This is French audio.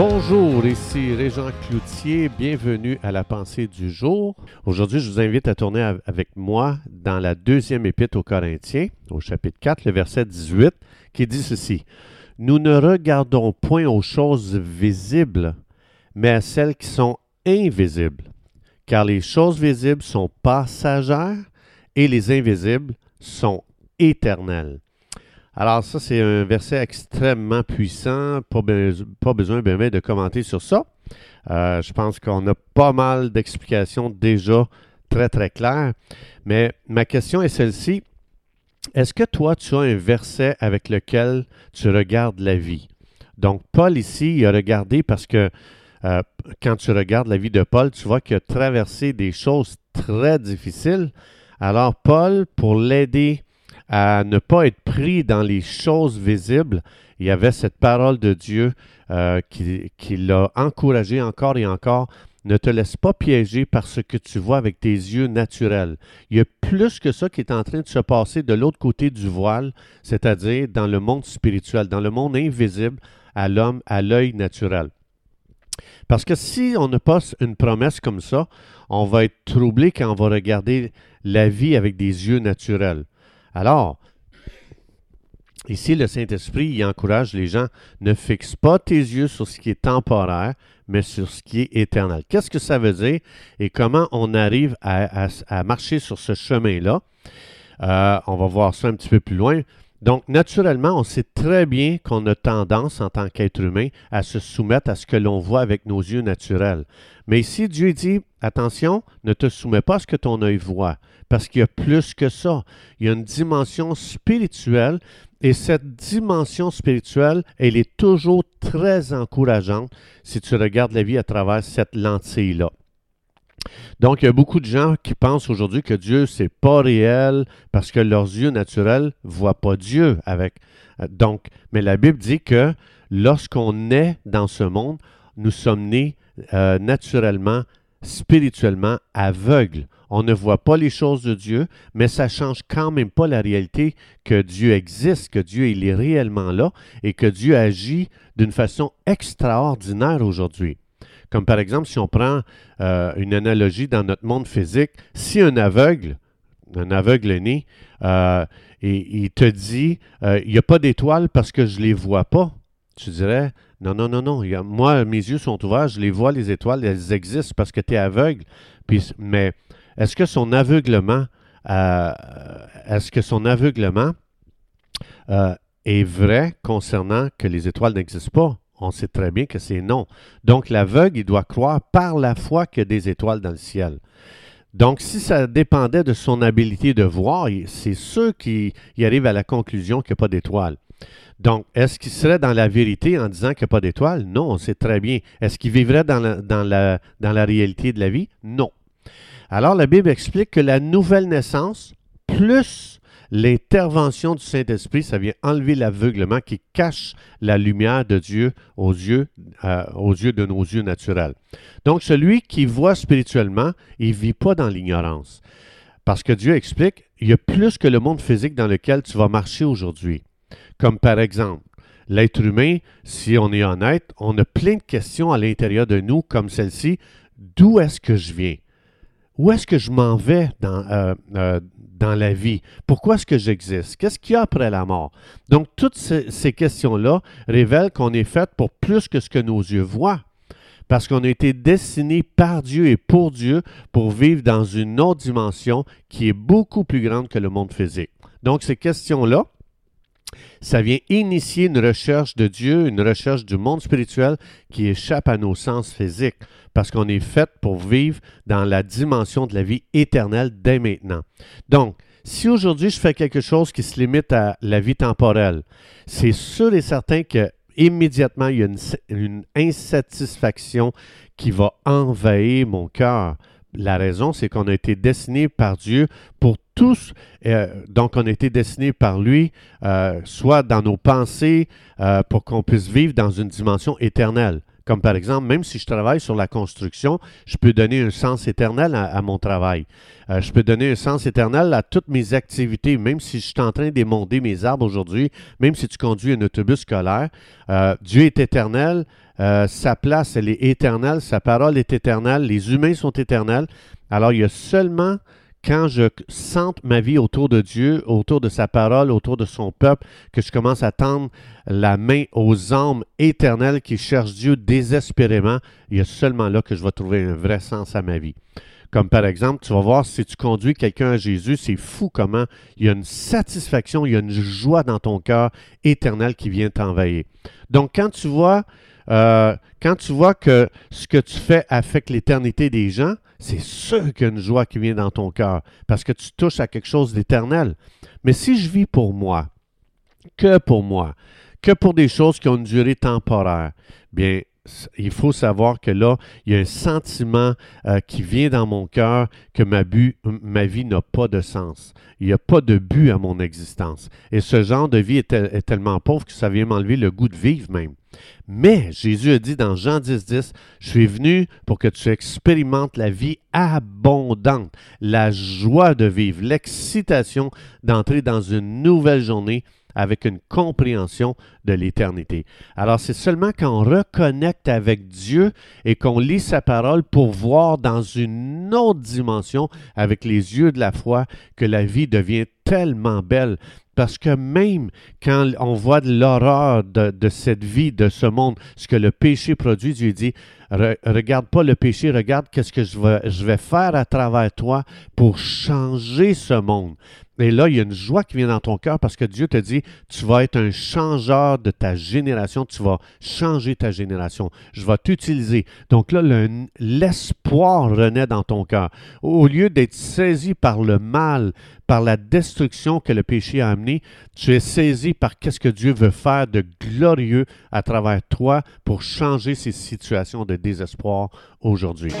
Bonjour, ici Régent Cloutier, bienvenue à la pensée du jour. Aujourd'hui, je vous invite à tourner avec moi dans la deuxième épître aux Corinthiens, au chapitre 4, le verset 18, qui dit ceci. Nous ne regardons point aux choses visibles, mais à celles qui sont invisibles, car les choses visibles sont passagères et les invisibles sont éternelles. Alors ça, c'est un verset extrêmement puissant, pas, besoin bien de commenter sur ça. Euh, je pense qu'on a pas mal d'explications déjà très très claires. Mais ma question est celle-ci. Est-ce que toi, tu as un verset avec lequel tu regardes la vie? Donc, Paul ici, il a regardé parce que euh, quand tu regardes la vie de Paul, tu vois qu'il a traversé des choses très difficiles. Alors, Paul, pour l'aider à ne pas être pris dans les choses visibles. Il y avait cette parole de Dieu euh, qui, qui l'a encouragé encore et encore. Ne te laisse pas piéger par ce que tu vois avec tes yeux naturels. Il y a plus que ça qui est en train de se passer de l'autre côté du voile, c'est-à-dire dans le monde spirituel, dans le monde invisible à l'homme, à l'œil naturel. Parce que si on ne passe une promesse comme ça, on va être troublé quand on va regarder la vie avec des yeux naturels. Alors, ici, le Saint-Esprit encourage les gens, ne fixe pas tes yeux sur ce qui est temporaire, mais sur ce qui est éternel. Qu'est-ce que ça veut dire et comment on arrive à, marcher sur ce chemin-là? Euh, on va voir ça un petit peu plus loin. Donc, naturellement, on sait très bien qu'on a tendance, en tant qu'être humain, à se soumettre à ce que l'on voit avec nos yeux naturels. Mais ici, Dieu dit, attention, ne te soumets pas à ce que ton œil voit, parce qu'il y a plus que ça. Il y a une dimension spirituelle, et cette dimension spirituelle, elle est toujours très encourageante si tu regardes la vie à travers cette lentille-là. Donc, il y a beaucoup de gens qui pensent aujourd'hui que Dieu, c'est pas réel parce que leurs yeux naturels ne voient pas Dieu avec. Euh, donc, mais la Bible dit que lorsqu'on est dans ce monde, nous sommes nés euh, naturellement, spirituellement aveugles. On ne voit pas les choses de Dieu, mais ça change quand même pas la réalité que Dieu existe, que Dieu est réellement là et que Dieu agit d'une façon extraordinaire aujourd'hui. Comme par exemple, si on prend euh, une analogie dans notre monde physique, si un aveugle, un aveugle né, euh, et, il te dit, euh, il n'y a pas d'étoiles parce que je ne les vois pas, tu dirais, non, non, non, non, moi, mes yeux sont ouverts, je les vois, les étoiles, elles existent parce que tu es aveugle. Puis, mais est-ce que son aveuglement, est-ce que son aveuglement est vrai concernant que les étoiles n'existent pas? On sait très bien que c'est non. Donc l'aveugle, il doit croire par la foi qu'il y a des étoiles dans le ciel. Donc, si ça dépendait de son habilité de voir, c'est sûr qu'il arrive à la conclusion qu'il n'y a pas d'étoiles. Donc, est-ce qu'il serait dans la vérité en disant qu'il n'y a pas d'étoiles? Non, on sait très bien. Est-ce qu'il vivrait dans la, réalité de la vie? Non. Alors, la Bible explique que la nouvelle naissance, plus L'intervention du Saint-Esprit, ça vient enlever l'aveuglement qui cache la lumière de Dieu aux yeux, euh, de nos yeux naturels. Donc, celui qui voit spirituellement, il ne vit pas dans l'ignorance. Parce que Dieu explique, il y a plus que le monde physique dans lequel tu vas marcher aujourd'hui. Comme par exemple, l'être humain, si on est honnête, on a plein de questions à l'intérieur de nous comme celle-ci. D'où est-ce que je viens? Où est-ce que je m'en vais dans, euh, euh, dans la vie? Pourquoi est-ce que j'existe? Qu'est-ce qu'il y a après la mort? Donc, toutes ces, questions-là révèlent qu'on est fait pour plus que ce que nos yeux voient. Parce qu'on a été destiné par Dieu et pour Dieu pour vivre dans une autre dimension qui est beaucoup plus grande que le monde physique. Donc, ces questions-là, ça vient initier une recherche de Dieu, une recherche du monde spirituel qui échappe à nos sens physiques, parce qu'on est fait pour vivre dans la dimension de la vie éternelle dès maintenant. Donc, si aujourd'hui je fais quelque chose qui se limite à la vie temporelle, c'est sûr et certain que immédiatement il y a une, insatisfaction qui va envahir mon cœur. La raison, c'est qu'on a été destiné par Dieu pour tous, euh, donc on a été destiné par lui, euh, soit dans nos pensées, euh, pour qu'on puisse vivre dans une dimension éternelle. Comme par exemple, même si je travaille sur la construction, je peux donner un sens éternel à, mon travail. Je peux donner un sens éternel à toutes mes activités, même si je suis en train d'émonder mes arbres aujourd'hui, même si tu conduis un autobus scolaire. Dieu est éternel. Sa place, elle est éternelle. Sa parole est éternelle. Les humains sont éternels. Alors, il y a seulement quand je sente ma vie autour de Dieu, autour de sa parole, autour de son peuple, que je commence à tendre la main aux âmes éternelles qui cherchent Dieu désespérément, il y a seulement là que je vais trouver un vrai sens à ma vie. Comme par exemple, tu vas voir si tu conduis quelqu'un à Jésus, c'est fou comment il y a une satisfaction, il y a une joie dans ton cœur éternel qui vient t'envahir. Donc quand tu vois, euh, quand tu vois que ce que tu fais affecte l'éternité des gens, c'est sûr qu'il y a une joie qui vient dans ton cœur parce que tu touches à quelque chose d'éternel. Mais si je vis pour moi, que pour moi, que pour des choses qui ont une durée temporaire, bien, il faut savoir que là, il y a un sentiment euh, qui vient dans mon cœur que ma, vie n'a pas de sens. Il n'y a pas de but à mon existence. Et ce genre de vie est, tellement pauvre que ça vient m'enlever le goût de vivre même. Mais Jésus a dit dans Jean 10, 10, je suis venu pour que tu expérimentes la vie abondante, la joie de vivre, l'excitation d'entrer dans une nouvelle journée avec une compréhension de l'éternité. Alors c'est seulement quand on reconnecte avec Dieu et qu'on lit sa parole pour voir dans une autre dimension avec les yeux de la foi que la vie devient tellement belle. Parce que même quand on voit de l'horreur de, cette vie, de ce monde, ce que le péché produit, Dieu dit, regarde pas le péché, regarde qu'est-ce que je vais faire à travers toi pour changer ce monde. Et là, il y a une joie qui vient dans ton cœur parce que Dieu te dit, tu vas être un changeur de ta génération, tu vas changer ta génération. Je vais t'utiliser. Donc là, l'espoir renaît dans ton cœur. Au lieu d'être saisi par le mal, par la destruction que le péché a amené, tu es saisi par qu'est-ce que Dieu veut faire de glorieux à travers toi pour changer ces situations de désespoir aujourd'hui.